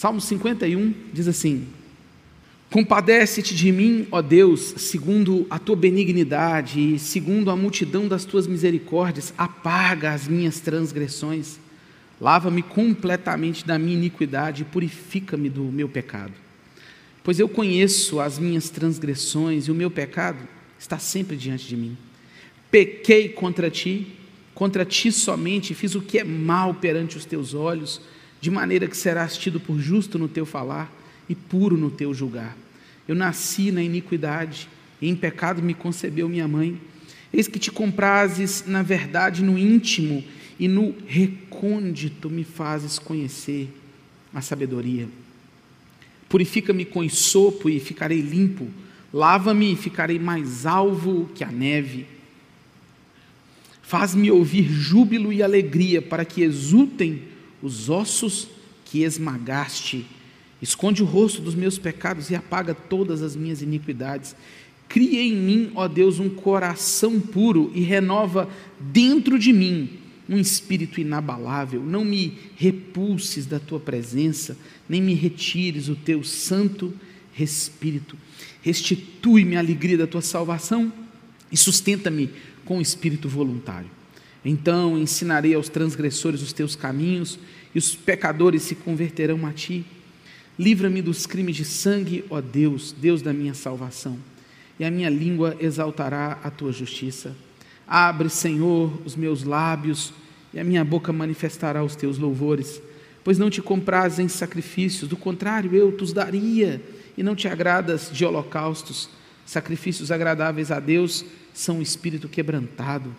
Salmo 51 diz assim: Compadece-te de mim, ó Deus, segundo a tua benignidade e segundo a multidão das tuas misericórdias, apaga as minhas transgressões. Lava-me completamente da minha iniquidade e purifica-me do meu pecado. Pois eu conheço as minhas transgressões e o meu pecado está sempre diante de mim. Pequei contra ti, contra ti somente, fiz o que é mal perante os teus olhos, de maneira que serás tido por justo no teu falar e puro no teu julgar. Eu nasci na iniquidade, e em pecado me concebeu minha mãe. Eis que te comprases na verdade no íntimo, e no recôndito me fazes conhecer a sabedoria. Purifica-me com sopo e ficarei limpo, lava-me e ficarei mais alvo que a neve. Faz-me ouvir júbilo e alegria, para que exultem os ossos que esmagaste Esconde o rosto dos meus pecados e apaga todas as minhas iniquidades. Cria em mim, ó Deus, um coração puro e renova dentro de mim um espírito inabalável. Não me repulses da tua presença, nem me retires o teu santo espírito. Restitui-me a alegria da tua salvação e sustenta-me com o espírito voluntário. Então ensinarei aos transgressores os teus caminhos e os pecadores se converterão a ti. Livra-me dos crimes de sangue, ó Deus, Deus da minha salvação, e a minha língua exaltará a tua justiça. Abre, Senhor, os meus lábios, e a minha boca manifestará os teus louvores, pois não te compraz em sacrifícios, do contrário, eu te os daria, e não te agradas de holocaustos. Sacrifícios agradáveis a Deus são o espírito quebrantado,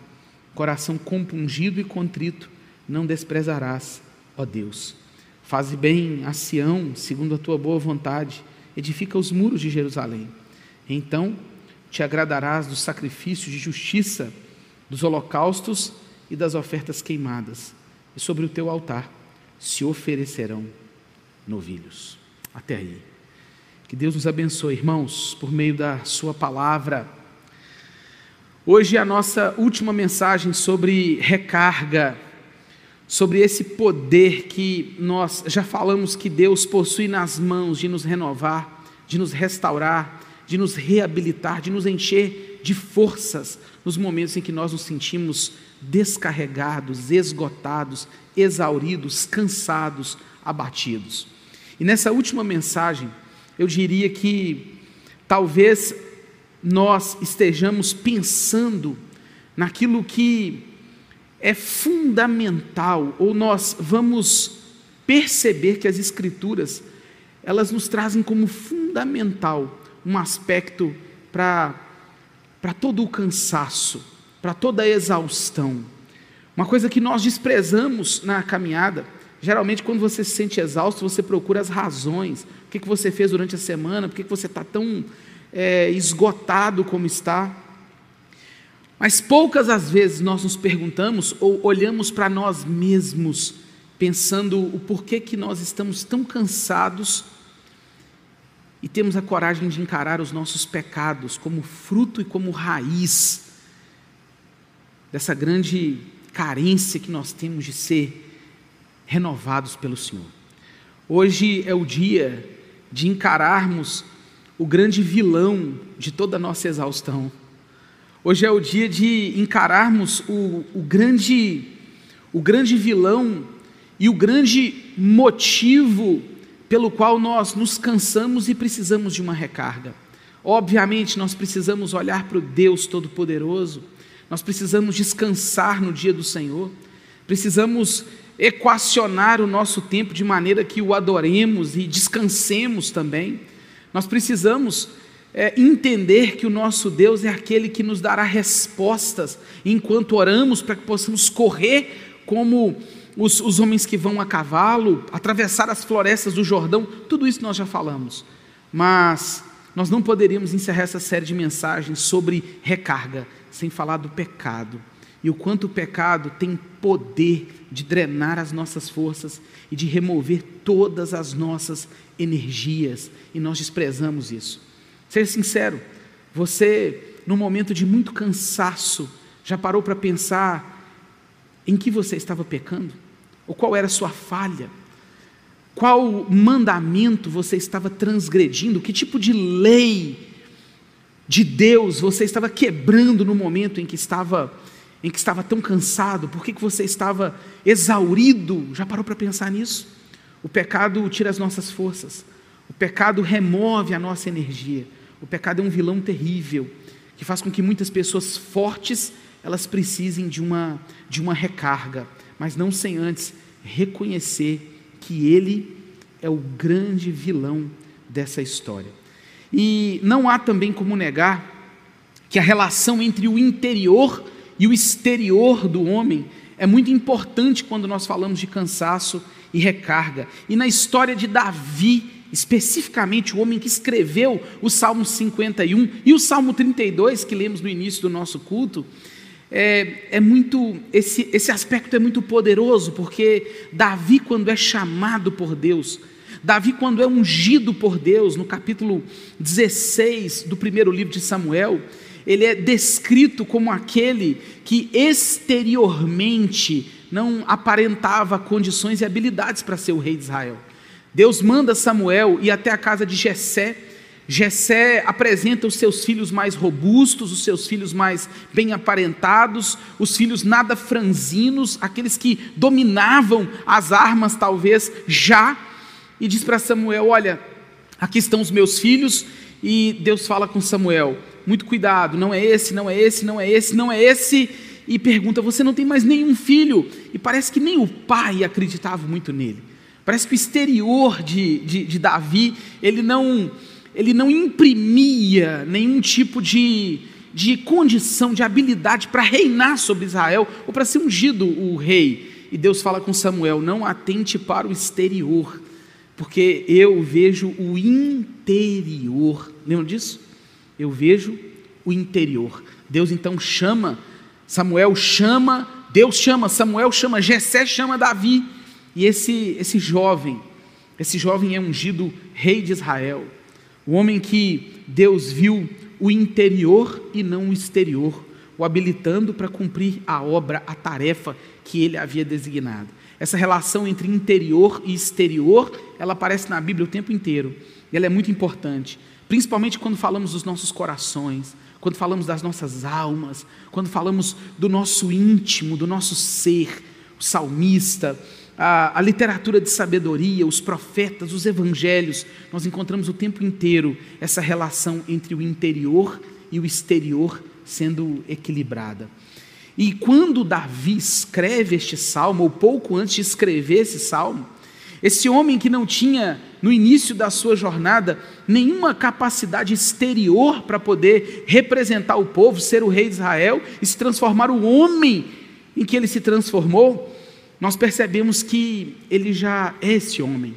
coração compungido e contrito, não desprezarás, ó Deus. Faze bem a Sião, segundo a tua boa vontade, edifica os muros de Jerusalém. Então te agradarás dos sacrifícios de justiça, dos holocaustos e das ofertas queimadas, e sobre o teu altar se oferecerão novilhos. Até aí. Que Deus nos abençoe, irmãos, por meio da Sua palavra. Hoje é a nossa última mensagem sobre recarga sobre esse poder que nós já falamos que Deus possui nas mãos de nos renovar, de nos restaurar, de nos reabilitar, de nos encher de forças nos momentos em que nós nos sentimos descarregados, esgotados, exauridos, cansados, abatidos. E nessa última mensagem, eu diria que talvez nós estejamos pensando naquilo que é fundamental, ou nós vamos perceber que as Escrituras, elas nos trazem como fundamental um aspecto para todo o cansaço, para toda a exaustão. Uma coisa que nós desprezamos na caminhada, geralmente quando você se sente exausto, você procura as razões. O que, que você fez durante a semana, por que, que você está tão é, esgotado como está. Mas poucas as vezes nós nos perguntamos ou olhamos para nós mesmos, pensando o porquê que nós estamos tão cansados e temos a coragem de encarar os nossos pecados como fruto e como raiz dessa grande carência que nós temos de ser renovados pelo Senhor. Hoje é o dia de encararmos o grande vilão de toda a nossa exaustão Hoje é o dia de encararmos o, o, grande, o grande vilão e o grande motivo pelo qual nós nos cansamos e precisamos de uma recarga. Obviamente, nós precisamos olhar para o Deus Todo-Poderoso, nós precisamos descansar no dia do Senhor, precisamos equacionar o nosso tempo de maneira que o adoremos e descansemos também. Nós precisamos é, entender que o nosso Deus é aquele que nos dará respostas enquanto oramos para que possamos correr como os, os homens que vão a cavalo, atravessar as florestas do Jordão, tudo isso nós já falamos. Mas nós não poderíamos encerrar essa série de mensagens sobre recarga sem falar do pecado e o quanto o pecado tem poder de drenar as nossas forças e de remover todas as nossas energias, e nós desprezamos isso. Seja sincero, você, num momento de muito cansaço, já parou para pensar em que você estava pecando? Ou qual era a sua falha? qual mandamento você estava transgredindo, que tipo de lei de Deus você estava quebrando no momento em que estava em que estava tão cansado, por que, que você estava exaurido? Já parou para pensar nisso? O pecado tira as nossas forças, o pecado remove a nossa energia, o pecado é um vilão terrível, que faz com que muitas pessoas fortes elas precisem de uma, de uma recarga, mas não sem antes reconhecer que ele é o grande vilão dessa história. E não há também como negar que a relação entre o interior e o exterior do homem é muito importante quando nós falamos de cansaço e recarga. E na história de Davi, especificamente o homem que escreveu o Salmo 51 e o Salmo 32, que lemos no início do nosso culto, é, é muito esse, esse aspecto é muito poderoso, porque Davi, quando é chamado por Deus, Davi, quando é ungido por Deus, no capítulo 16 do primeiro livro de Samuel, ele é descrito como aquele que exteriormente não aparentava condições e habilidades para ser o rei de Israel. Deus manda Samuel ir até a casa de Jessé, Jessé apresenta os seus filhos mais robustos, os seus filhos mais bem aparentados, os filhos nada franzinos, aqueles que dominavam as armas talvez já, e diz para Samuel: "Olha, aqui estão os meus filhos". E Deus fala com Samuel: "Muito cuidado, não é esse, não é esse, não é esse, não é esse". E pergunta: "Você não tem mais nenhum filho?". E parece que nem o pai acreditava muito nele. Parece que o exterior de, de, de Davi, ele não ele não imprimia nenhum tipo de, de condição, de habilidade para reinar sobre Israel ou para ser ungido o rei. E Deus fala com Samuel: não atente para o exterior, porque eu vejo o interior. Lembra disso? Eu vejo o interior. Deus então chama, Samuel chama, Deus chama, Samuel chama, Jessé chama Davi. E esse, esse jovem, esse jovem é ungido rei de Israel o homem que Deus viu o interior e não o exterior, o habilitando para cumprir a obra, a tarefa que ele havia designado. Essa relação entre interior e exterior, ela aparece na Bíblia o tempo inteiro. E ela é muito importante, principalmente quando falamos dos nossos corações, quando falamos das nossas almas, quando falamos do nosso íntimo, do nosso ser. O salmista, a, a, literatura de sabedoria, os profetas, os evangelhos, nós encontramos o tempo inteiro essa relação entre o interior e o exterior sendo equilibrada. E quando Davi escreve este salmo, ou pouco antes de escrever esse salmo, esse homem que não tinha, no início da sua jornada, nenhuma capacidade exterior para poder representar o povo, ser o rei de Israel e se transformar o homem em que ele se transformou, nós percebemos que ele já é esse homem.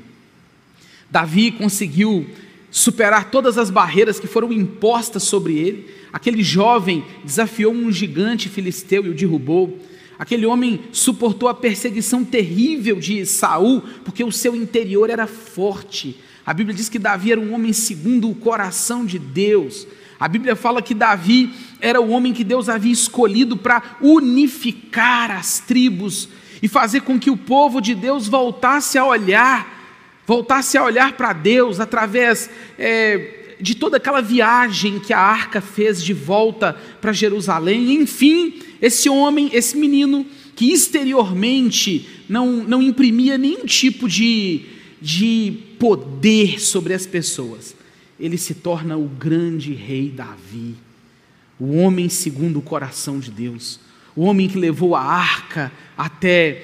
Davi conseguiu superar todas as barreiras que foram impostas sobre ele. Aquele jovem desafiou um gigante filisteu e o derrubou. Aquele homem suportou a perseguição terrível de Saul, porque o seu interior era forte. A Bíblia diz que Davi era um homem segundo o coração de Deus. A Bíblia fala que Davi era o homem que Deus havia escolhido para unificar as tribos e fazer com que o povo de Deus voltasse a olhar, voltasse a olhar para Deus através é, de toda aquela viagem que a arca fez de volta para Jerusalém. Enfim, esse homem, esse menino, que exteriormente não, não imprimia nenhum tipo de, de poder sobre as pessoas, ele se torna o grande rei Davi, o homem segundo o coração de Deus o homem que levou a arca até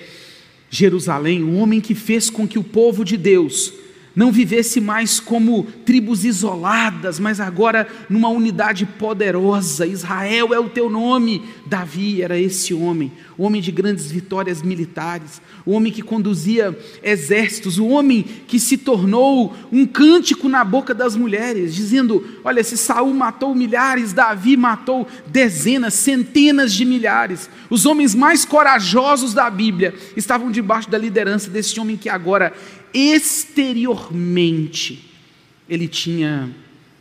Jerusalém, o homem que fez com que o povo de Deus não vivesse mais como tribos isoladas, mas agora numa unidade poderosa. Israel é o teu nome. Davi era esse homem, o homem de grandes vitórias militares, o homem que conduzia exércitos, o homem que se tornou um cântico na boca das mulheres, dizendo: Olha, se Saul matou milhares, Davi matou dezenas, centenas de milhares. Os homens mais corajosos da Bíblia estavam debaixo da liderança desse homem que agora exteriormente ele tinha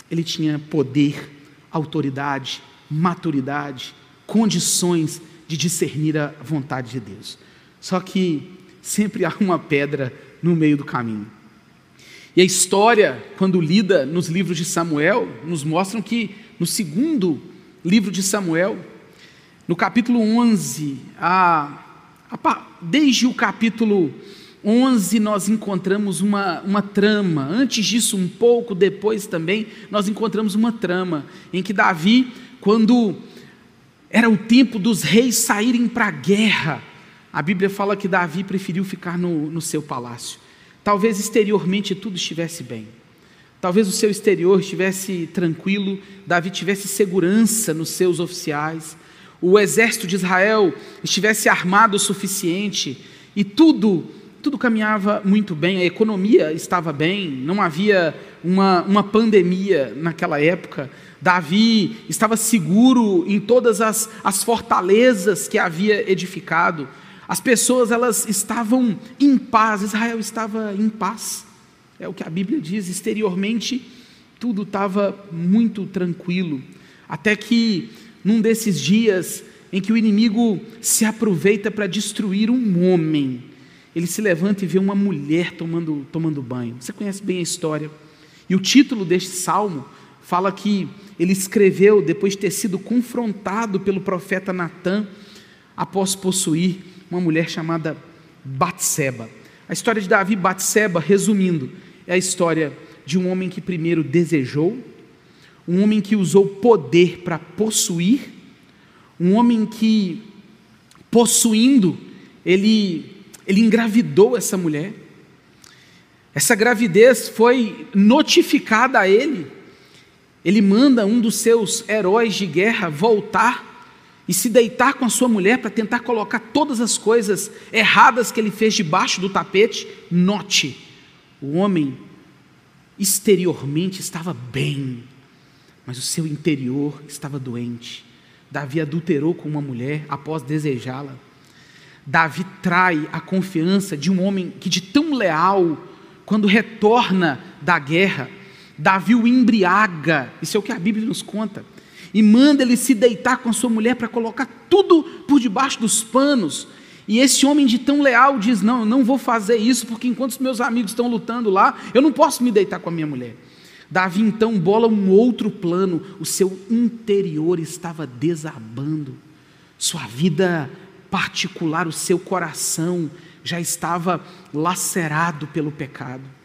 ele tinha poder, autoridade, maturidade, condições de discernir a vontade de Deus. Só que sempre há uma pedra no meio do caminho. E a história, quando lida nos livros de Samuel, nos mostram que no segundo livro de Samuel, no capítulo 11, a, a, desde o capítulo 11 nós encontramos uma, uma trama. Antes disso, um pouco depois também, nós encontramos uma trama em que Davi, quando era o tempo dos reis saírem para a guerra, a Bíblia fala que Davi preferiu ficar no, no seu palácio. Talvez exteriormente tudo estivesse bem. Talvez o seu exterior estivesse tranquilo, Davi tivesse segurança nos seus oficiais, o exército de Israel estivesse armado o suficiente e tudo tudo caminhava muito bem, a economia estava bem, não havia uma, uma pandemia naquela época. Davi estava seguro em todas as, as fortalezas que havia edificado. As pessoas elas estavam em paz, Israel estava em paz. É o que a Bíblia diz, exteriormente tudo estava muito tranquilo, até que num desses dias em que o inimigo se aproveita para destruir um homem, ele se levanta e vê uma mulher tomando, tomando banho. Você conhece bem a história. E o título deste salmo fala que ele escreveu depois de ter sido confrontado pelo profeta Natã após possuir uma mulher chamada Batseba. A história de Davi e Batseba, resumindo, é a história de um homem que primeiro desejou, um homem que usou poder para possuir, um homem que possuindo, ele ele engravidou essa mulher. Essa gravidez foi notificada a ele. Ele manda um dos seus heróis de guerra voltar e se deitar com a sua mulher para tentar colocar todas as coisas erradas que ele fez debaixo do tapete. Note, o homem exteriormente estava bem, mas o seu interior estava doente. Davi adulterou com uma mulher após desejá-la. Davi trai a confiança de um homem que, de tão leal, quando retorna da guerra, Davi o embriaga, isso é o que a Bíblia nos conta, e manda ele se deitar com a sua mulher para colocar tudo por debaixo dos panos. E esse homem de tão leal diz: Não, eu não vou fazer isso, porque enquanto os meus amigos estão lutando lá, eu não posso me deitar com a minha mulher. Davi então bola um outro plano, o seu interior estava desabando, sua vida particular, o seu coração já estava lacerado pelo pecado.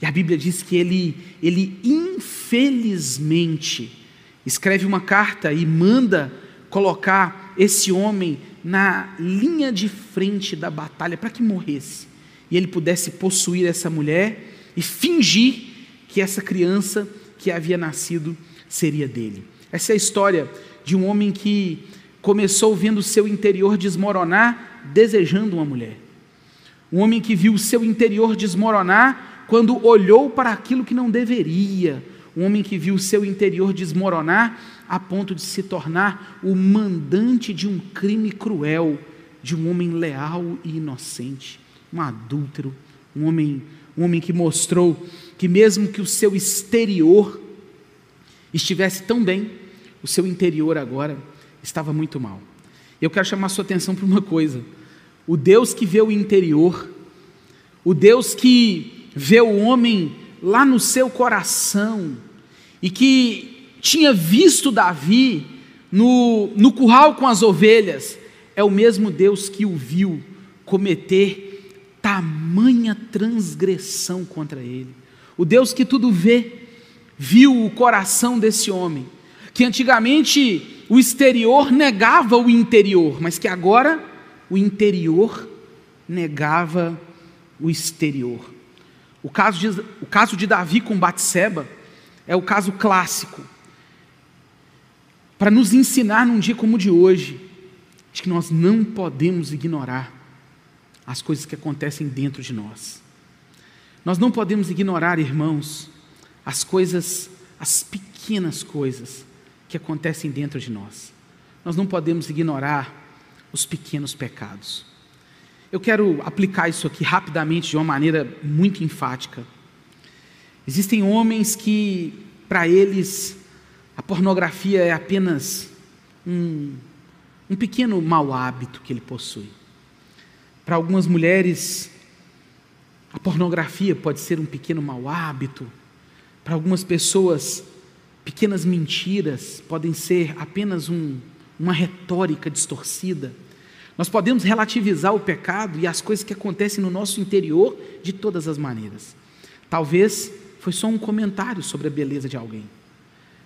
E a Bíblia diz que ele, ele infelizmente, escreve uma carta e manda colocar esse homem na linha de frente da batalha para que morresse e ele pudesse possuir essa mulher e fingir que essa criança que havia nascido seria dele. Essa é a história de um homem que começou vendo o seu interior desmoronar, desejando uma mulher. Um homem que viu o seu interior desmoronar quando olhou para aquilo que não deveria. Um homem que viu o seu interior desmoronar a ponto de se tornar o mandante de um crime cruel, de um homem leal e inocente, um adúltero, um homem, um homem que mostrou que mesmo que o seu exterior estivesse tão bem, o seu interior agora estava muito mal. Eu quero chamar a sua atenção para uma coisa: o Deus que vê o interior, o Deus que vê o homem lá no seu coração, e que tinha visto Davi no, no curral com as ovelhas, é o mesmo Deus que o viu cometer tamanha transgressão contra ele. O Deus que tudo vê, viu o coração desse homem, que antigamente o exterior negava o interior, mas que agora o interior negava o exterior. O caso de, o caso de Davi com Batseba é o caso clássico. Para nos ensinar num dia como o de hoje, de que nós não podemos ignorar as coisas que acontecem dentro de nós. Nós não podemos ignorar, irmãos, as coisas, as pequenas coisas que acontecem dentro de nós. Nós não podemos ignorar os pequenos pecados. Eu quero aplicar isso aqui rapidamente de uma maneira muito enfática. Existem homens que, para eles, a pornografia é apenas um, um pequeno mau hábito que ele possui. Para algumas mulheres, A pornografia pode ser um pequeno mau hábito. Para algumas pessoas, pequenas mentiras podem ser apenas um, uma retórica distorcida. Nós podemos relativizar o pecado e as coisas que acontecem no nosso interior de todas as maneiras. Talvez foi só um comentário sobre a beleza de alguém.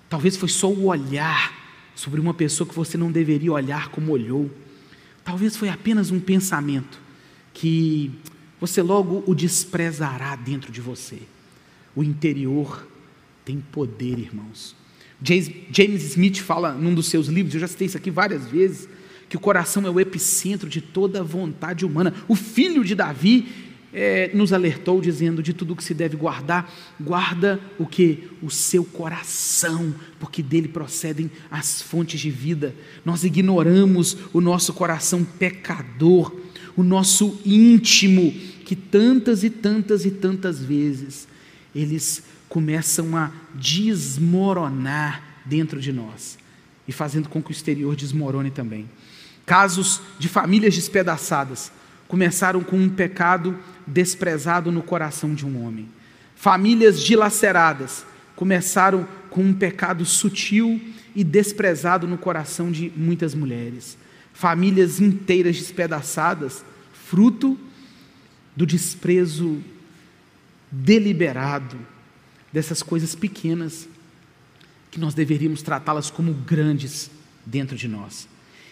Talvez foi só o olhar sobre uma pessoa que você não deveria olhar como olhou. Talvez foi apenas um pensamento que você logo o desprezará dentro de você. O interior tem poder, irmãos. James Smith fala num dos seus livros, eu já citei isso aqui várias vezes, que o coração é o epicentro de toda a vontade humana. O filho de Davi é, nos alertou dizendo de tudo que se deve guardar, guarda o que? O seu coração, porque dele procedem as fontes de vida. Nós ignoramos o nosso coração pecador, o nosso íntimo, que tantas e tantas e tantas vezes eles começam a desmoronar dentro de nós e fazendo com que o exterior desmorone também. Casos de famílias despedaçadas começaram com um pecado desprezado no coração de um homem. Famílias dilaceradas começaram com um pecado sutil e desprezado no coração de muitas mulheres. Famílias inteiras despedaçadas, fruto do desprezo deliberado dessas coisas pequenas que nós deveríamos tratá-las como grandes dentro de nós.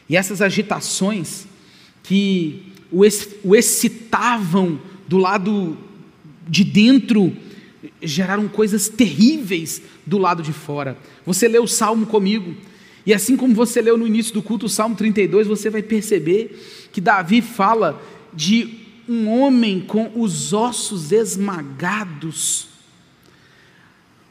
E essas agitações que o, excitavam do lado de dentro geraram coisas terríveis do lado de fora. Você lê o salmo comigo, e assim como você leu no início do culto o salmo 32, você vai perceber que Davi fala de um homem com os ossos esmagados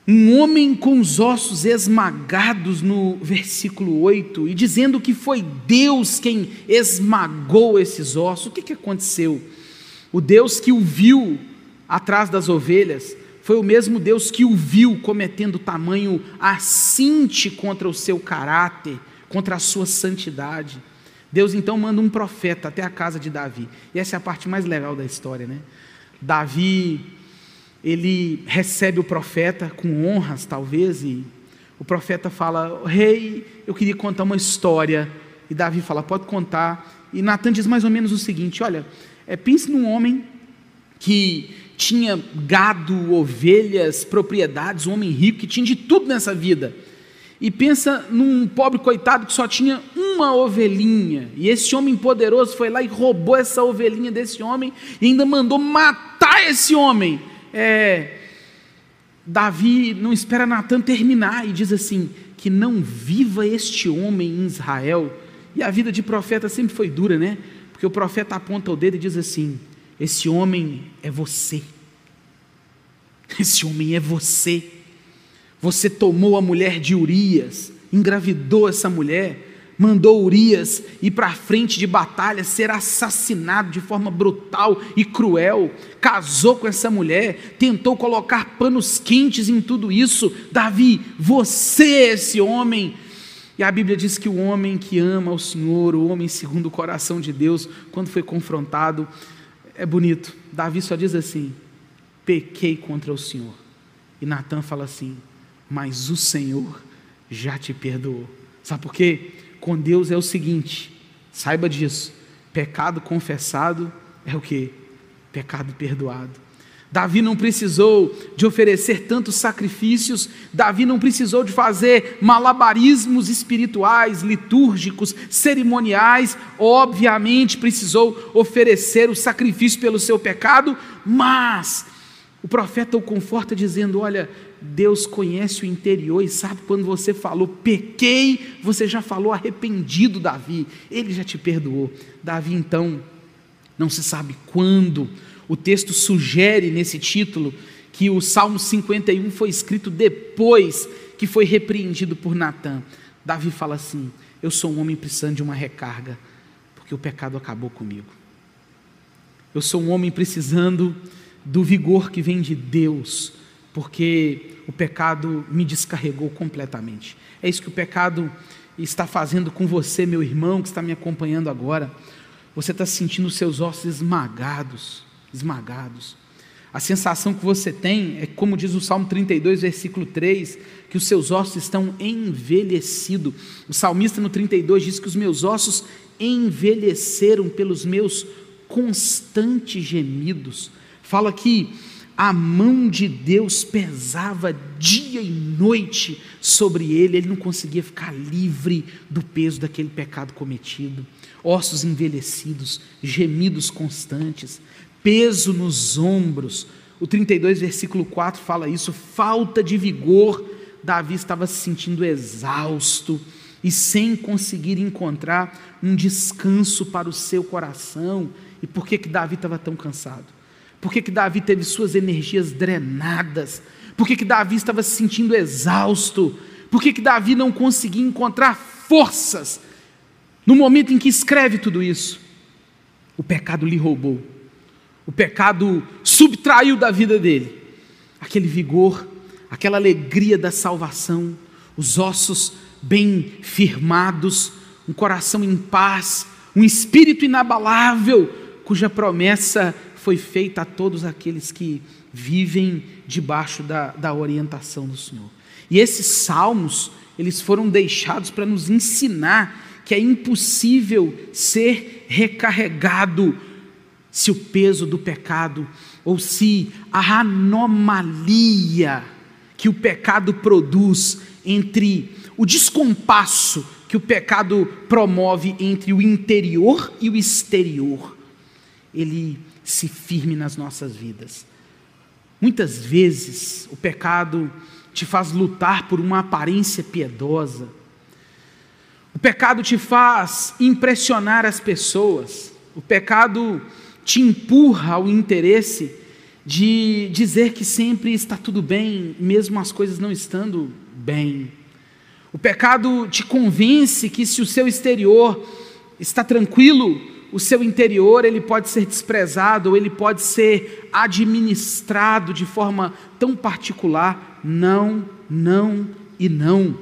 um homem com os ossos esmagados no versículo 8, e dizendo que foi Deus quem esmagou esses ossos. O que, que aconteceu? O Deus que o viu atrás das ovelhas foi o mesmo Deus que o viu cometendo tamanho assinte contra o seu caráter, contra a sua santidade. Deus então manda um profeta até a casa de Davi. E essa é a parte mais legal da história, né? Davi ele recebe o profeta com honras, talvez, e o profeta fala: Rei, eu queria contar uma história. E Davi fala: Pode contar. E Natan diz mais ou menos o seguinte: Olha, é, pense num homem que tinha gado, ovelhas, propriedades, um homem rico que tinha de tudo nessa vida. E pensa num pobre coitado que só tinha uma ovelhinha. E esse homem poderoso foi lá e roubou essa ovelhinha desse homem e ainda mandou matar esse homem é, Davi não espera Natan terminar e diz assim: que não viva este homem em Israel. E a vida de profeta sempre foi dura, né? Porque o profeta aponta o dedo e diz assim: esse homem é você. Esse homem é você. Você tomou a mulher de Urias, engravidou essa mulher, mandou Urias ir para a frente de batalha, ser assassinado de forma brutal e cruel, casou com essa mulher, tentou colocar panos quentes em tudo isso. Davi, você é esse homem. E a Bíblia diz que o homem que ama o Senhor, o homem segundo o coração de Deus, quando foi confrontado, é bonito. Davi só diz assim: pequei contra o Senhor. E Natan fala assim: mas o Senhor já te perdoou. Sabe por quê? Com Deus é o seguinte: saiba disso. Pecado confessado é o que? Pecado perdoado. Davi não precisou de oferecer tantos sacrifícios, Davi não precisou de fazer malabarismos espirituais, litúrgicos, cerimoniais, obviamente precisou oferecer o sacrifício pelo seu pecado, mas o profeta o conforta dizendo: Olha, Deus conhece o interior e sabe quando você falou pequei, você já falou arrependido, Davi. Ele já te perdoou. Davi, então, não se sabe quando. O texto sugere nesse título que o Salmo 51 foi escrito depois que foi repreendido por Natã. Davi fala assim: Eu sou um homem precisando de uma recarga, porque o pecado acabou comigo. Eu sou um homem precisando do vigor que vem de Deus porque o pecado me descarregou completamente. É isso que o pecado está fazendo com você, meu irmão, que está me acompanhando agora. Você está sentindo os seus ossos esmagados, esmagados. A sensação que você tem é, como diz o Salmo 32, versículo 3, que os seus ossos estão envelhecidos. O salmista no 32 diz que os meus ossos envelheceram pelos meus constantes gemidos. Fala que a mão de Deus pesava dia e noite sobre ele, ele não conseguia ficar livre do peso daquele pecado cometido. Ossos envelhecidos, gemidos constantes, peso nos ombros. O 32, versículo 4 fala isso, falta de vigor. Davi estava se sentindo exausto e sem conseguir encontrar um descanso para o seu coração. E por que que Davi estava tão cansado? Por que, que Davi teve suas energias drenadas? Por que, que Davi estava se sentindo exausto? Por que, que Davi não conseguia encontrar forças no momento em que escreve tudo isso? O pecado lhe roubou, o pecado subtraiu da vida dele aquele vigor, aquela alegria da salvação, os ossos bem firmados, um coração em paz, um espírito inabalável, cuja promessa foi feita a todos aqueles que vivem debaixo da, da orientação do Senhor. E esses salmos, eles foram deixados para nos ensinar que é impossível ser recarregado se o peso do pecado ou se a anomalia que o pecado produz entre o descompasso que o pecado promove entre o interior e o exterior, ele se firme nas nossas vidas. Muitas vezes o pecado te faz lutar por uma aparência piedosa. O pecado te faz impressionar as pessoas. O pecado te empurra ao interesse de dizer que sempre está tudo bem, mesmo as coisas não estando bem. O pecado te convence que se o seu exterior está tranquilo, o seu interior ele pode ser desprezado, ou ele pode ser administrado de forma tão particular. Não, não e não.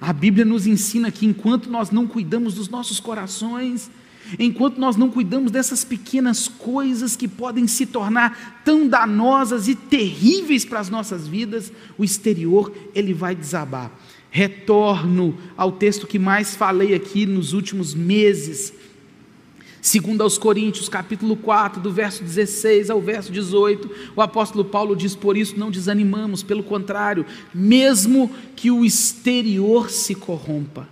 A Bíblia nos ensina que enquanto nós não cuidamos dos nossos corações, enquanto nós não cuidamos dessas pequenas coisas que podem se tornar tão danosas e terríveis para as nossas vidas, o exterior ele vai desabar. Retorno ao texto que mais falei aqui nos últimos meses, Segundo aos Coríntios, capítulo 4, do verso 16 ao verso 18, o apóstolo Paulo diz: "Por isso não desanimamos, pelo contrário, mesmo que o exterior se corrompa,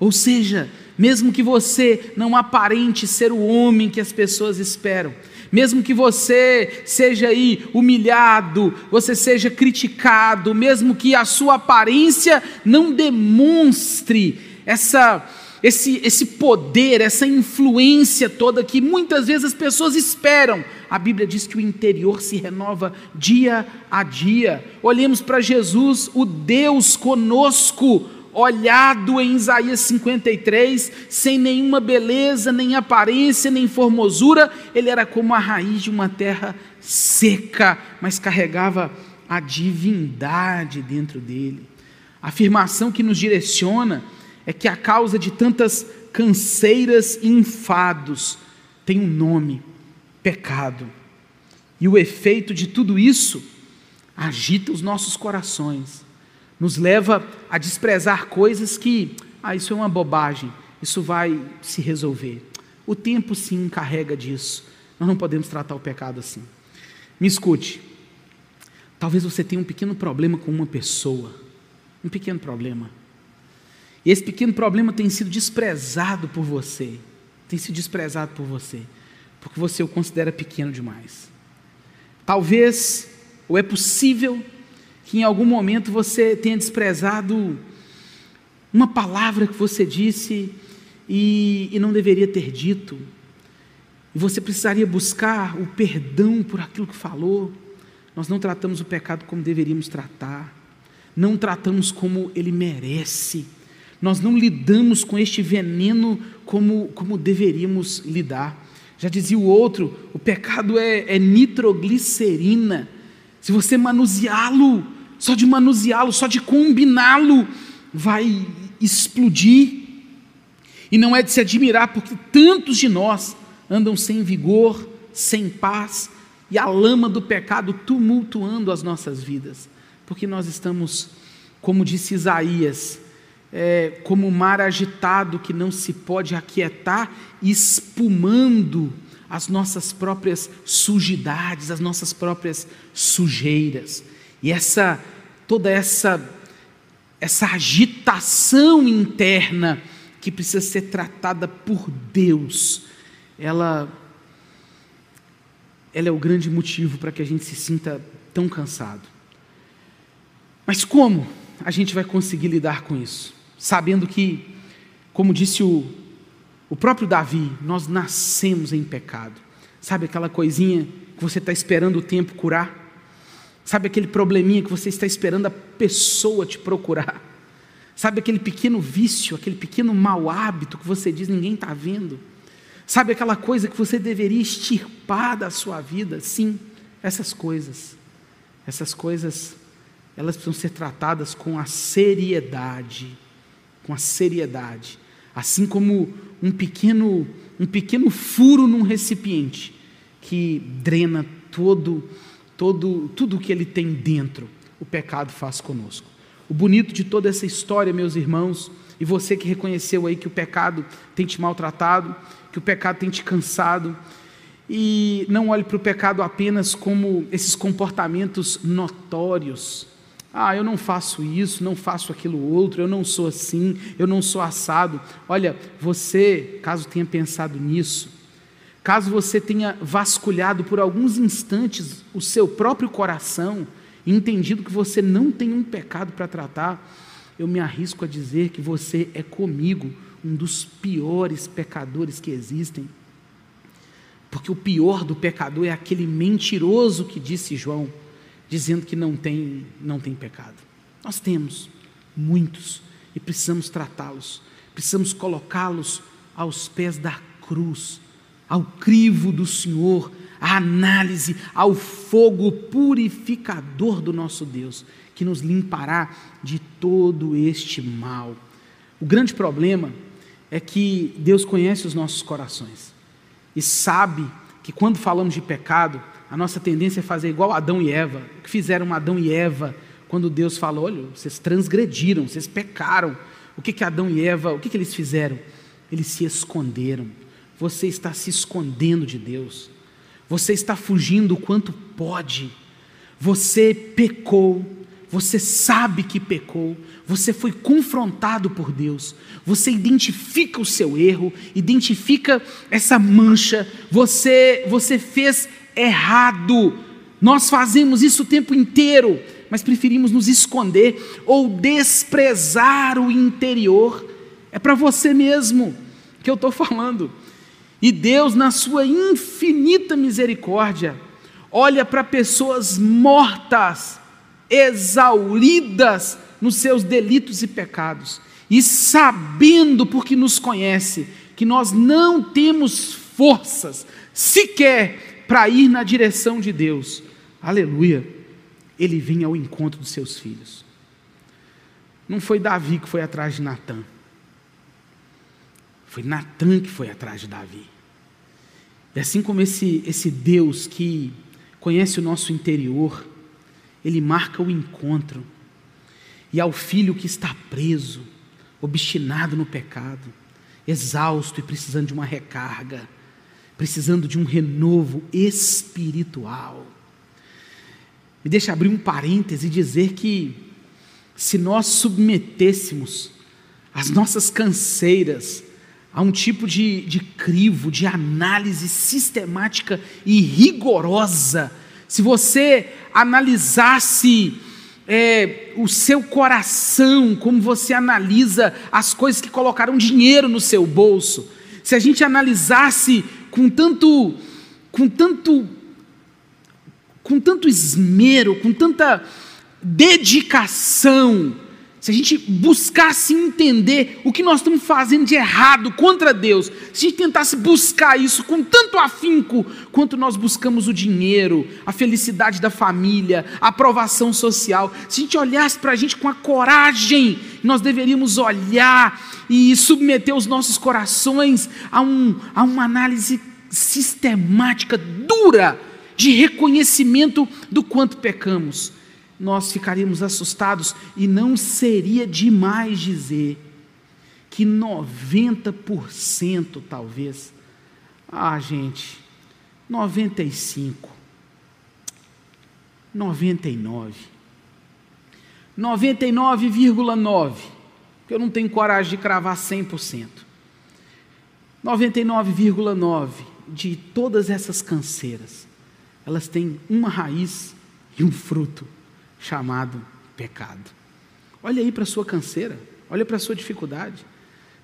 ou seja, mesmo que você não aparente ser o homem que as pessoas esperam, mesmo que você seja aí humilhado, você seja criticado, mesmo que a sua aparência não demonstre essa esse, esse poder, essa influência toda que muitas vezes as pessoas esperam. A Bíblia diz que o interior se renova dia a dia. Olhemos para Jesus, o Deus conosco, olhado em Isaías 53, sem nenhuma beleza, nem aparência, nem formosura, ele era como a raiz de uma terra seca, mas carregava a divindade dentro dele. A afirmação que nos direciona é que a causa de tantas canseiras e enfados tem um nome: pecado. E o efeito de tudo isso agita os nossos corações, nos leva a desprezar coisas que, ah, isso é uma bobagem, isso vai se resolver. O tempo se encarrega disso. Nós não podemos tratar o pecado assim. Me escute. Talvez você tenha um pequeno problema com uma pessoa, um pequeno problema. E esse pequeno problema tem sido desprezado por você, tem sido desprezado por você, porque você o considera pequeno demais. Talvez, ou é possível, que em algum momento você tenha desprezado uma palavra que você disse e, e não deveria ter dito, e você precisaria buscar o perdão por aquilo que falou. Nós não tratamos o pecado como deveríamos tratar, não tratamos como ele merece nós não lidamos com este veneno como, como deveríamos lidar. Já dizia o outro: o pecado é, é nitroglicerina. Se você manuseá-lo, só de manuseá-lo, só de combiná-lo, vai explodir. E não é de se admirar, porque tantos de nós andam sem vigor, sem paz e a lama do pecado tumultuando as nossas vidas, porque nós estamos, como disse Isaías, é, como um mar agitado que não se pode aquietar, espumando as nossas próprias sujidades, as nossas próprias sujeiras. E essa toda essa essa agitação interna que precisa ser tratada por Deus, ela ela é o grande motivo para que a gente se sinta tão cansado. Mas como a gente vai conseguir lidar com isso? Sabendo que, como disse o o próprio Davi, nós nascemos em pecado. Sabe aquela coisinha que você está esperando o tempo curar? Sabe aquele probleminha que você está esperando a pessoa te procurar? Sabe aquele pequeno vício, aquele pequeno mau hábito que você diz ninguém está vendo? Sabe aquela coisa que você deveria extirpar da sua vida? Sim, essas coisas. Essas coisas, elas precisam ser tratadas com a seriedade, com a seriedade. Assim como um pequeno, um pequeno furo num recipiente que drena todo, todo, tudo que ele tem dentro, o pecado faz conosco. O bonito de toda essa história, meus irmãos, e você que reconheceu aí que o pecado tem te maltratado, que o pecado tem te cansado, e não olhe para o pecado apenas como esses comportamentos notórios, ah, eu não faço isso, não faço aquilo outro, eu não sou assim, eu não sou assado. Olha, você, caso tenha pensado nisso, caso você tenha vasculhado por alguns instantes o seu próprio coração e entendido que você não tem um pecado para tratar, eu me arrisco a dizer que você é comigo um dos piores pecadores que existem. Porque o pior do pecador é aquele mentiroso que disse João dizendo que não tem, não tem pecado. Nós temos muitos e precisamos tratá-los, precisamos colocá-los aos pés da cruz, ao crivo do Senhor, à análise, ao fogo purificador do nosso Deus, que nos limpará de todo este mal. O grande problema é que Deus conhece os nossos corações e sabe que quando falamos de pecado, a nossa tendência é fazer igual Adão e Eva. O que fizeram Adão e Eva quando Deus falou: olha, vocês transgrediram, vocês pecaram. O que, que Adão e Eva, o que, que eles fizeram? Eles se esconderam. Você está se escondendo de Deus. Você está fugindo o quanto pode. Você pecou. Você sabe que pecou. Você foi confrontado por Deus. Você identifica o seu erro, identifica essa mancha. Você, você fez errado. Nós fazemos isso o tempo inteiro, mas preferimos nos esconder ou desprezar o interior. É para você mesmo que eu estou falando. E Deus, na sua infinita misericórdia, olha para pessoas mortas, exauridas nos seus delitos e pecados, e sabendo, porque nos conhece, que nós não temos forças sequer para ir na direção de Deus. Aleluia. Ele vem ao encontro dos seus filhos. Não foi Davi que foi atrás de Natã. Foi Natã que foi atrás de Davi. E assim como esse, esse Deus que conhece o nosso interior, ele marca o encontro. E ao filho que está preso, obstinado no pecado, exausto e precisando de uma recarga, precisando de um renovo espiritual. Me deixa abrir um parêntese e dizer que, se nós submetêssemos as nossas canseiras a um tipo de, de crivo, de análise sistemática e rigorosa, se você analisasse é, o seu coração, como você analisa as coisas que colocaram dinheiro no seu bolso, se a gente analisasse com tanto, com tanto, com tanto esmero, com tanta dedicação, se a gente buscasse entender o que nós estamos fazendo de errado contra Deus, se a gente tentasse buscar isso com tanto afinco quanto nós buscamos o dinheiro, a felicidade da família, a aprovação social, se a gente olhasse para a gente com a coragem, nós deveríamos olhar e submeter os nossos corações a, um, a uma análise sistemática, dura, de reconhecimento do quanto pecamos, nós ficaríamos assustados e não seria demais dizer que 90% talvez, ah, gente, 95, 99, 99,9, porque eu não tenho coragem de cravar 100%. 99,9 de todas essas canseiras, elas têm uma raiz e um fruto chamado pecado. Olha aí para a sua canseira, olha para a sua dificuldade.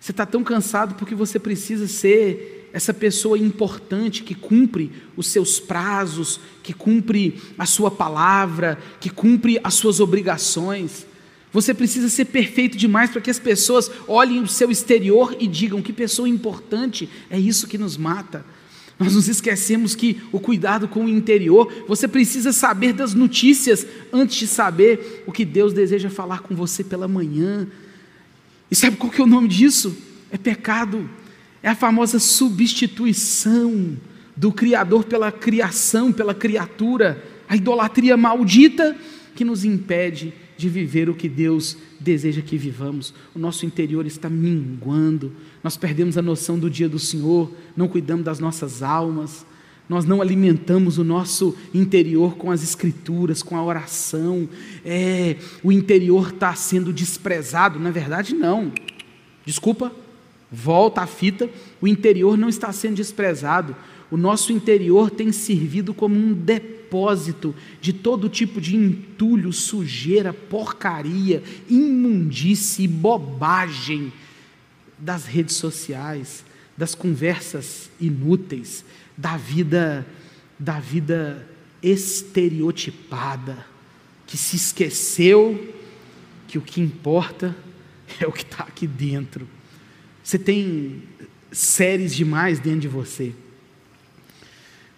Você está tão cansado porque você precisa ser essa pessoa importante que cumpre os seus prazos, que cumpre a sua palavra, que cumpre as suas obrigações. Você precisa ser perfeito demais para que as pessoas olhem o seu exterior e digam que pessoa importante, é isso que nos mata. Nós nos esquecemos que o cuidado com o interior, você precisa saber das notícias antes de saber o que Deus deseja falar com você pela manhã. E sabe qual que é o nome disso? É pecado. É a famosa substituição do Criador pela criação, pela criatura. A idolatria maldita que nos impede de viver o que Deus deseja que vivamos. O nosso interior está minguando, nós perdemos a noção do dia do Senhor, não cuidamos das nossas almas, nós não alimentamos o nosso interior com as escrituras, com a oração, é, o interior está sendo desprezado, na verdade, não. Desculpa, volta a fita, o interior não está sendo desprezado, o nosso interior tem servido como um depósito de todo tipo de entulho, sujeira, porcaria, imundície bobagem das redes sociais, das conversas inúteis, da vida da vida estereotipada, que se esqueceu que o que importa é o que está aqui dentro. Você tem séries demais dentro de você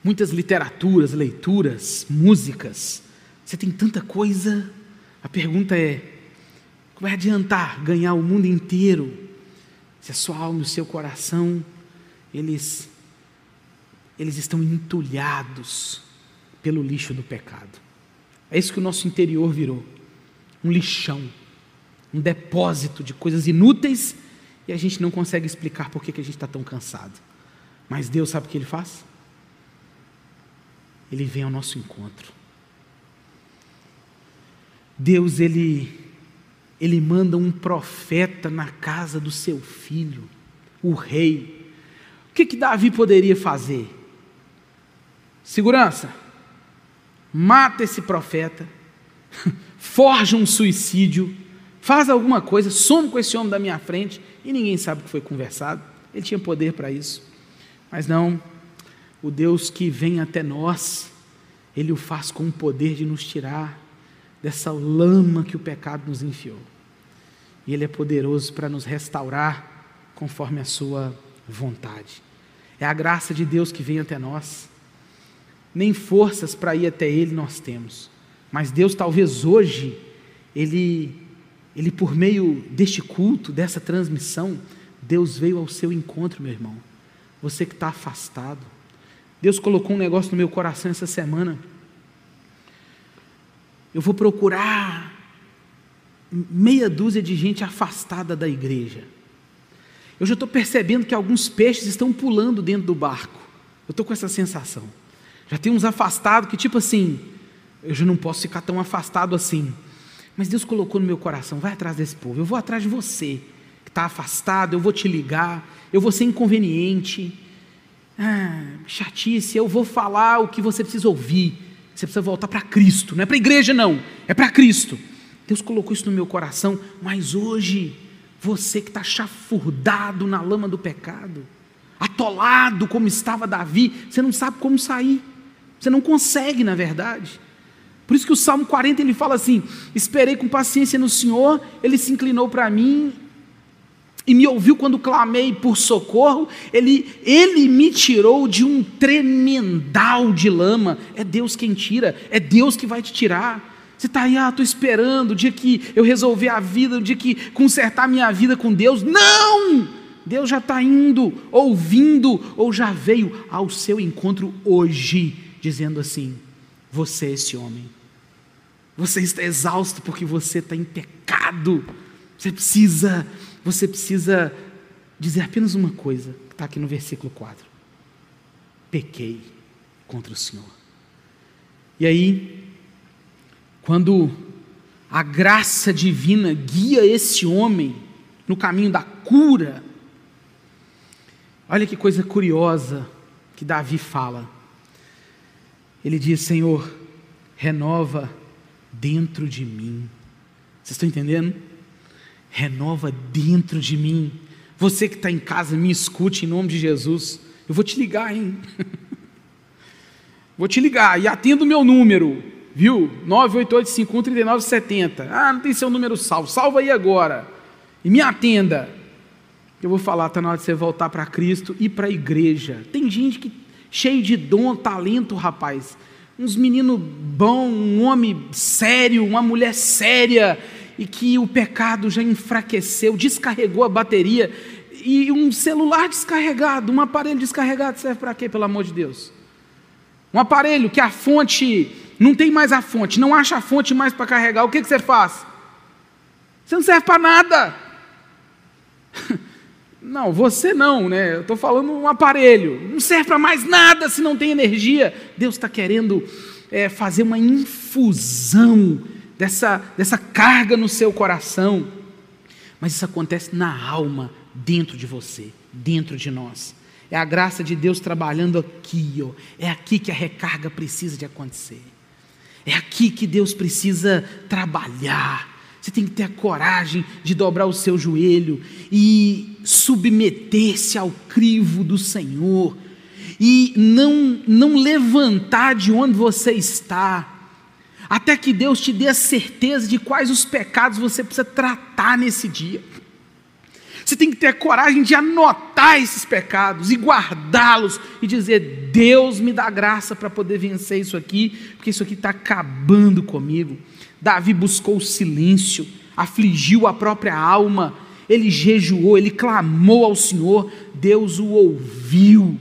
muitas literaturas, leituras, músicas. Você tem tanta coisa. A pergunta é: como vai adiantar ganhar o mundo inteiro se a sua alma e o seu coração eles eles estão entulhados pelo lixo do pecado? É isso que o nosso interior virou, um lixão, um depósito de coisas inúteis e a gente não consegue explicar por que, que a gente está tão cansado. Mas Deus sabe o que Ele faz? ele vem ao nosso encontro. Deus, ele, ele manda um profeta na casa do seu filho, o rei. O que, que Davi poderia fazer? Segurança, mata esse profeta, forja um suicídio, faz alguma coisa, some com esse homem da minha frente e ninguém sabe o que foi conversado. Ele tinha poder para isso, mas não, o Deus que vem até nós, Ele o faz com o poder de nos tirar dessa lama que o pecado nos enfiou. E Ele é poderoso para nos restaurar conforme a Sua vontade. É a graça de Deus que vem até nós. Nem forças para ir até Ele nós temos. Mas Deus, talvez hoje, Ele, Ele por meio deste culto, dessa transmissão, Deus veio ao seu encontro, meu irmão. Você que está afastado Deus colocou um negócio no meu coração essa semana. Eu vou procurar meia dúzia de gente afastada da igreja. Eu já estou percebendo que alguns peixes estão pulando dentro do barco. Eu estou com essa sensação. Já tem uns afastados que, tipo assim, eu já não posso ficar tão afastado assim. Mas Deus colocou no meu coração: vai atrás desse povo. Eu vou atrás de você, que está afastado. Eu vou te ligar. Eu vou ser inconveniente. Ah, chatice, eu vou falar o que você precisa ouvir. Você precisa voltar para Cristo, não é para a igreja, não, é para Cristo. Deus colocou isso no meu coração, mas hoje, você que está chafurdado na lama do pecado, atolado como estava Davi, você não sabe como sair, você não consegue, na verdade. Por isso que o Salmo 40 ele fala assim: Esperei com paciência no Senhor, ele se inclinou para mim e me ouviu quando clamei por socorro, ele, ele me tirou de um tremendal de lama. É Deus quem tira, é Deus que vai te tirar. Você está aí, ah, estou esperando o dia que eu resolver a vida, o dia que consertar minha vida com Deus. Não! Deus já está indo, ouvindo, ou já veio ao seu encontro hoje dizendo assim: Você é esse homem. Você está exausto porque você está em pecado. Você precisa, você precisa dizer apenas uma coisa, que está aqui no versículo 4. Pequei contra o Senhor. E aí, quando a graça divina guia esse homem no caminho da cura, olha que coisa curiosa que Davi fala. Ele diz: Senhor, renova dentro de mim. Vocês estão entendendo? Renova dentro de mim. Você que está em casa, me escute em nome de Jesus. Eu vou te ligar, hein? vou te ligar e atenda o meu número, viu? 988513970. Ah, não tem seu número salvo. Salva aí agora. E me atenda. Eu vou falar, está na hora de você voltar para Cristo e para a igreja. Tem gente que cheio de dom, talento, rapaz. Uns meninos bons, um homem sério, uma mulher séria, e que o pecado já enfraqueceu, descarregou a bateria. E um celular descarregado, um aparelho descarregado serve para quê, pelo amor de Deus? Um aparelho que a fonte, não tem mais a fonte, não acha a fonte mais para carregar, o que, que você faz? Você não serve para nada. Não, você não, né? Eu estou falando um aparelho. Não serve para mais nada se não tem energia. Deus está querendo é, fazer uma infusão dessa, dessa carga no seu coração. Mas isso acontece na alma, dentro de você, dentro de nós. É a graça de Deus trabalhando aqui, ó. É aqui que a recarga precisa de acontecer. É aqui que Deus precisa trabalhar. Você tem que ter a coragem de dobrar o seu joelho e submeter-se ao crivo do Senhor e não não levantar de onde você está, até que Deus te dê a certeza de quais os pecados você precisa tratar nesse dia. Você tem que ter a coragem de anotar esses pecados e guardá-los e dizer: Deus me dá graça para poder vencer isso aqui, porque isso aqui está acabando comigo. Davi buscou o silêncio, afligiu a própria alma, ele jejuou, ele clamou ao Senhor, Deus o ouviu.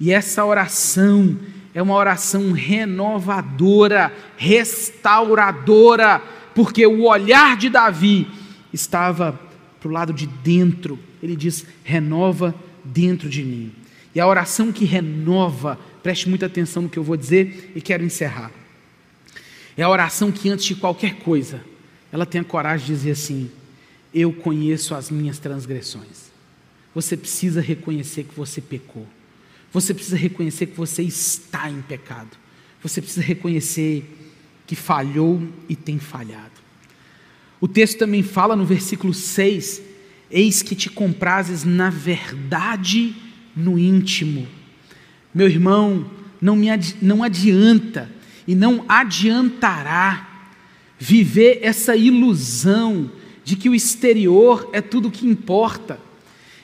E essa oração é uma oração renovadora, restauradora, porque o olhar de Davi estava para o lado de dentro. Ele diz: renova dentro de mim. E a oração que renova, preste muita atenção no que eu vou dizer e quero encerrar. É a oração que, antes de qualquer coisa, ela tem a coragem de dizer assim: Eu conheço as minhas transgressões. Você precisa reconhecer que você pecou. Você precisa reconhecer que você está em pecado. Você precisa reconhecer que falhou e tem falhado. O texto também fala no versículo 6: Eis que te comprases na verdade no íntimo. Meu irmão, não, me não adianta e não adiantará viver essa ilusão de que o exterior é tudo que importa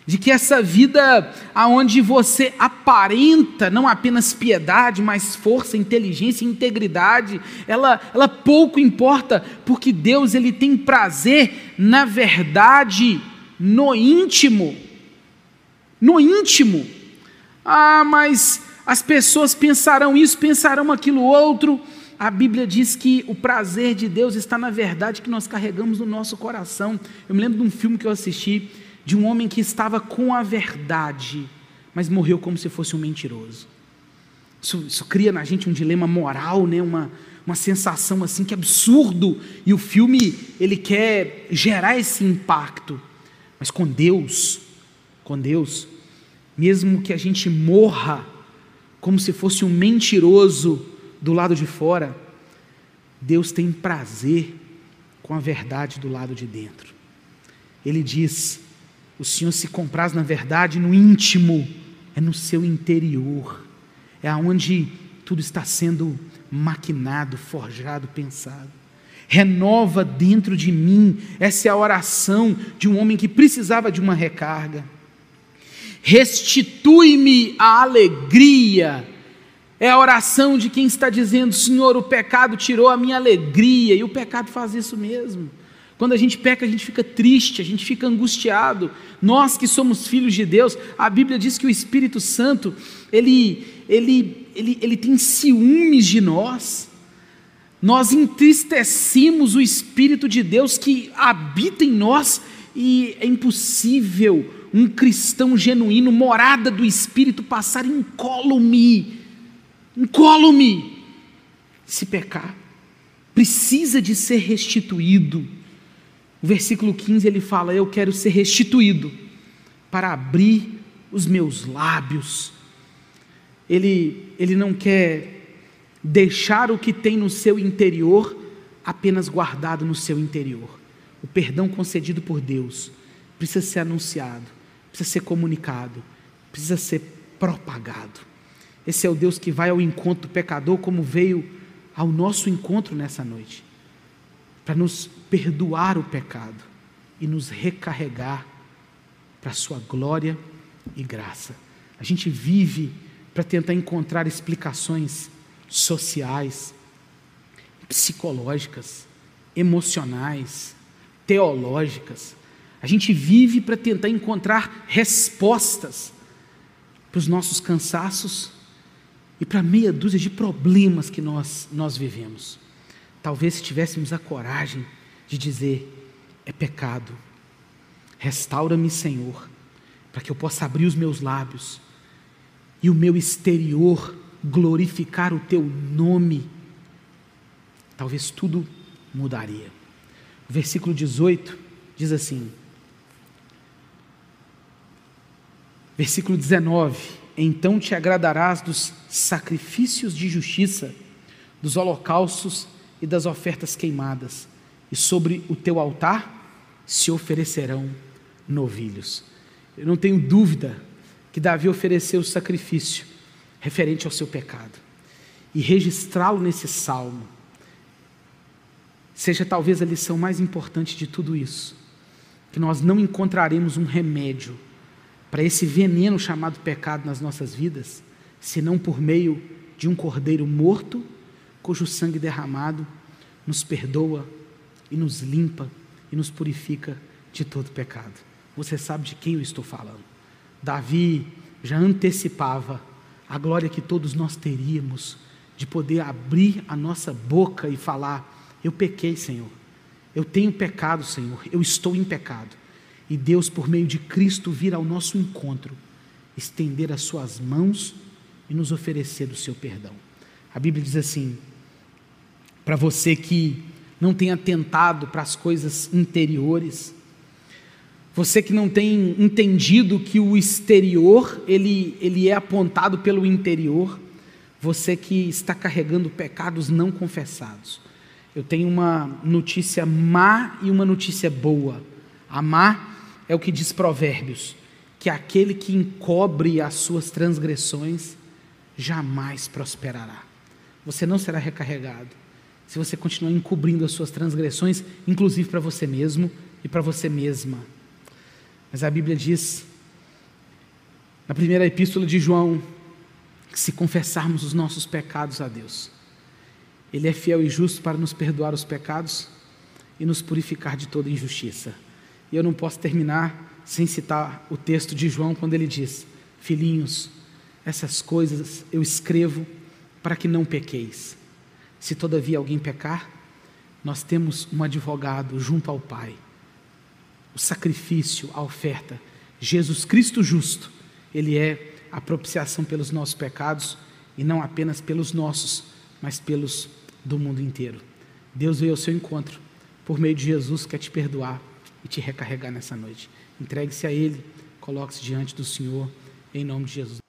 de que essa vida aonde você aparenta não apenas piedade, mas força, inteligência, integridade, ela, ela pouco importa, porque Deus ele tem prazer na verdade, no íntimo, no íntimo. Ah, mas as pessoas pensarão isso, pensarão aquilo outro. A Bíblia diz que o prazer de Deus está na verdade que nós carregamos no nosso coração. Eu me lembro de um filme que eu assisti de um homem que estava com a verdade, mas morreu como se fosse um mentiroso. Isso, isso cria na gente um dilema moral, né? uma, uma sensação assim que é absurdo. E o filme ele quer gerar esse impacto. Mas com Deus, com Deus, mesmo que a gente morra como se fosse um mentiroso do lado de fora, Deus tem prazer com a verdade do lado de dentro. Ele diz: o Senhor se compraz, na verdade, no íntimo, é no seu interior, é aonde tudo está sendo maquinado, forjado, pensado. Renova dentro de mim, essa é a oração de um homem que precisava de uma recarga. Restitui-me a alegria, é a oração de quem está dizendo: Senhor, o pecado tirou a minha alegria, e o pecado faz isso mesmo. Quando a gente peca, a gente fica triste, a gente fica angustiado. Nós que somos filhos de Deus, a Bíblia diz que o Espírito Santo, ele, ele, ele, ele tem ciúmes de nós. Nós entristecemos o Espírito de Deus que habita em nós e é impossível um cristão genuíno, morada do Espírito, passar incólume, incólume, se pecar. Precisa de ser restituído. O versículo 15 ele fala: Eu quero ser restituído para abrir os meus lábios. Ele, ele não quer deixar o que tem no seu interior apenas guardado no seu interior. O perdão concedido por Deus precisa ser anunciado, precisa ser comunicado, precisa ser propagado. Esse é o Deus que vai ao encontro do pecador, como veio ao nosso encontro nessa noite para nos perdoar o pecado e nos recarregar para a sua glória e graça. A gente vive para tentar encontrar explicações sociais, psicológicas, emocionais, teológicas. A gente vive para tentar encontrar respostas para os nossos cansaços e para meia dúzia de problemas que nós, nós vivemos. Talvez se tivéssemos a coragem de dizer: é pecado, restaura-me, Senhor, para que eu possa abrir os meus lábios e o meu exterior glorificar o teu nome, talvez tudo mudaria. O versículo 18 diz assim: Versículo 19: Então te agradarás dos sacrifícios de justiça, dos holocaustos e das ofertas queimadas, e sobre o teu altar se oferecerão novilhos. Eu não tenho dúvida que Davi ofereceu o sacrifício referente ao seu pecado, e registrá-lo nesse salmo, seja talvez a lição mais importante de tudo isso, que nós não encontraremos um remédio para esse veneno chamado pecado nas nossas vidas, senão por meio de um cordeiro morto cujo sangue derramado nos perdoa e nos limpa e nos purifica de todo pecado. Você sabe de quem eu estou falando. Davi já antecipava a glória que todos nós teríamos de poder abrir a nossa boca e falar: Eu pequei, Senhor. Eu tenho pecado, Senhor. Eu estou em pecado. E Deus, por meio de Cristo, vir ao nosso encontro, estender as suas mãos e nos oferecer o seu perdão. A Bíblia diz assim: para você que não tem atentado para as coisas interiores, você que não tem entendido que o exterior ele, ele é apontado pelo interior, você que está carregando pecados não confessados. Eu tenho uma notícia má e uma notícia boa. A má é o que diz Provérbios, que aquele que encobre as suas transgressões jamais prosperará. Você não será recarregado se você continuar encobrindo as suas transgressões, inclusive para você mesmo e para você mesma. Mas a Bíblia diz, na primeira epístola de João, que se confessarmos os nossos pecados a Deus, Ele é fiel e justo para nos perdoar os pecados e nos purificar de toda injustiça. E eu não posso terminar sem citar o texto de João, quando ele diz: Filhinhos, essas coisas eu escrevo para que não pequeis. Se todavia alguém pecar, nós temos um advogado junto ao Pai. O sacrifício, a oferta, Jesus Cristo justo, ele é a propiciação pelos nossos pecados e não apenas pelos nossos, mas pelos do mundo inteiro. Deus veio ao seu encontro por meio de Jesus, quer te perdoar e te recarregar nessa noite. Entregue-se a Ele, coloque-se diante do Senhor, em nome de Jesus.